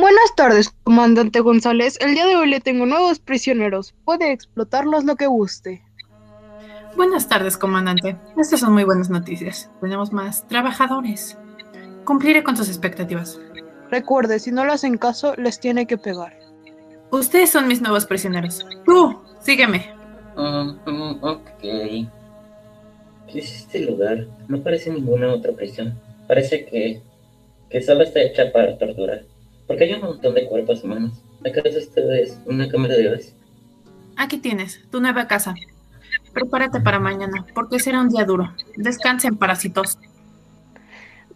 Buenas tardes, comandante González. El día de hoy le tengo nuevos prisioneros. Puede explotarlos lo que guste. Buenas tardes, comandante. Estas son muy buenas noticias. Tenemos más trabajadores. Cumpliré con sus expectativas. Recuerde, si no le hacen caso, les tiene que pegar. Ustedes son mis nuevos prisioneros. Tú, sígueme. Oh, oh, ok. ¿Qué es este lugar? No parece ninguna otra prisión. Parece que, que solo está hecha para torturar. Porque hay un montón de cuerpos humanos. ¿Acaso esto es una cámara de gas? Aquí tienes, tu nueva casa. Prepárate para mañana, porque será un día duro. Descansen, parásitos.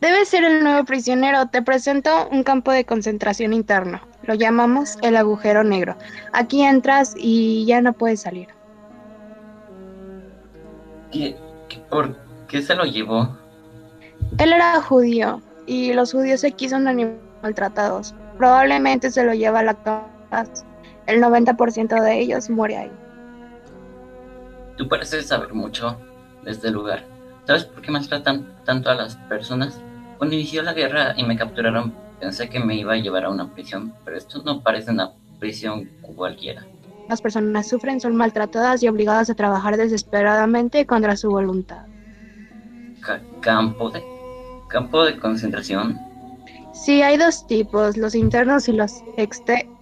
Debe ser el nuevo prisionero. Te presento un campo de concentración interno. Lo llamamos el agujero negro. Aquí entras y ya no puedes salir. ¿Qué, qué- por qué se lo llevó? Él era judío y los judíos aquí son animales maltratados. Probablemente se lo lleva a la cárcel. El 90% de ellos muere ahí. Tú pareces saber mucho de este lugar. ¿Sabes por qué maltratan tanto a las personas? Cuando inició la guerra y me capturaron, pensé que me iba a llevar a una prisión, pero esto no parece una prisión cualquiera. Las personas sufren, son maltratadas y obligadas a trabajar desesperadamente contra su voluntad. Ca- campo de campo de concentración. Sí, hay dos tipos, los internos y los externos.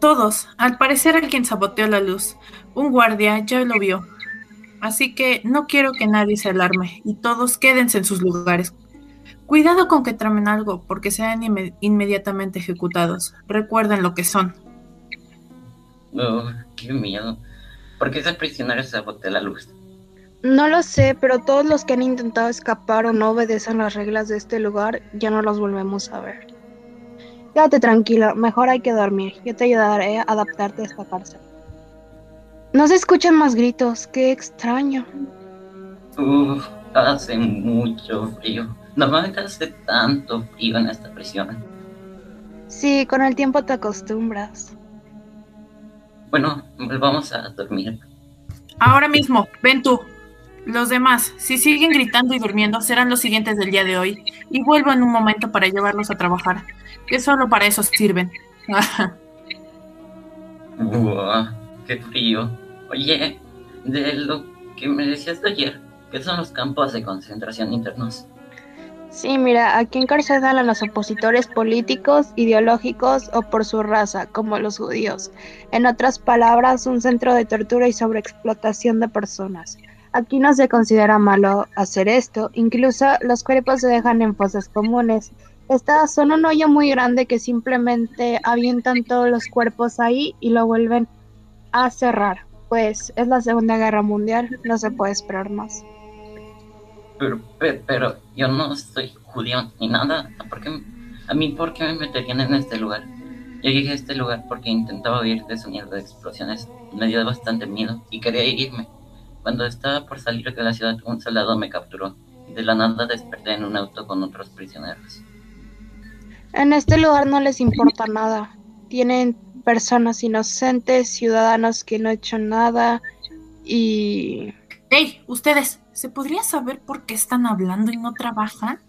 Todos. Al parecer alguien saboteó la luz. Un guardia ya lo vio. Así que no quiero que nadie se alarme y todos quédense en sus lugares. Cuidado con que tramen algo porque serán inme- inmediatamente ejecutados. Recuerden lo que son. Oh, qué miedo. ¿Por qué ese prisionero saboteó la luz? No lo sé, pero todos los que han intentado escapar o no obedecen las reglas de este lugar, ya no los volvemos a ver. Quédate tranquilo, mejor hay que dormir. Yo te ayudaré a adaptarte a esta cárcel. No se escuchan más gritos, qué extraño. Uf, hace mucho frío. Normalmente hace tanto frío en esta prisión. Sí, con el tiempo te acostumbras. Bueno, volvamos a dormir. Ahora mismo, ven tú. Los demás, si siguen gritando y durmiendo, serán los siguientes del día de hoy. Y vuelvo en un momento para llevarlos a trabajar, que solo para eso sirven. Uah, qué frío. Oye, de lo que me decías de ayer, ¿qué son los campos de concentración internos? Sí, mira, aquí encarcelan a los opositores políticos, ideológicos o por su raza, como los judíos. En otras palabras, un centro de tortura y sobreexplotación de personas. Aquí no se considera malo hacer esto, incluso los cuerpos se dejan en fosas comunes. Estas son un hoyo muy grande que simplemente avientan todos los cuerpos ahí y lo vuelven a cerrar. Pues es la Segunda Guerra Mundial, no se puede esperar más. Pero, pero, yo no soy judío ni nada. ¿Por qué- a mí, ¿por qué me meterían en este lugar? Yo llegué a este lugar porque intentaba huir de sonido de explosiones. Me dio bastante miedo y quería irme. Cuando estaba por salir de la ciudad, un soldado me capturó. De la nada desperté en un auto con otros prisioneros. En este lugar no les importa nada. Tienen personas inocentes, ciudadanos que no han hecho nada y... ¡Hey! Ustedes, ¿se podría saber por qué están hablando y no trabajan?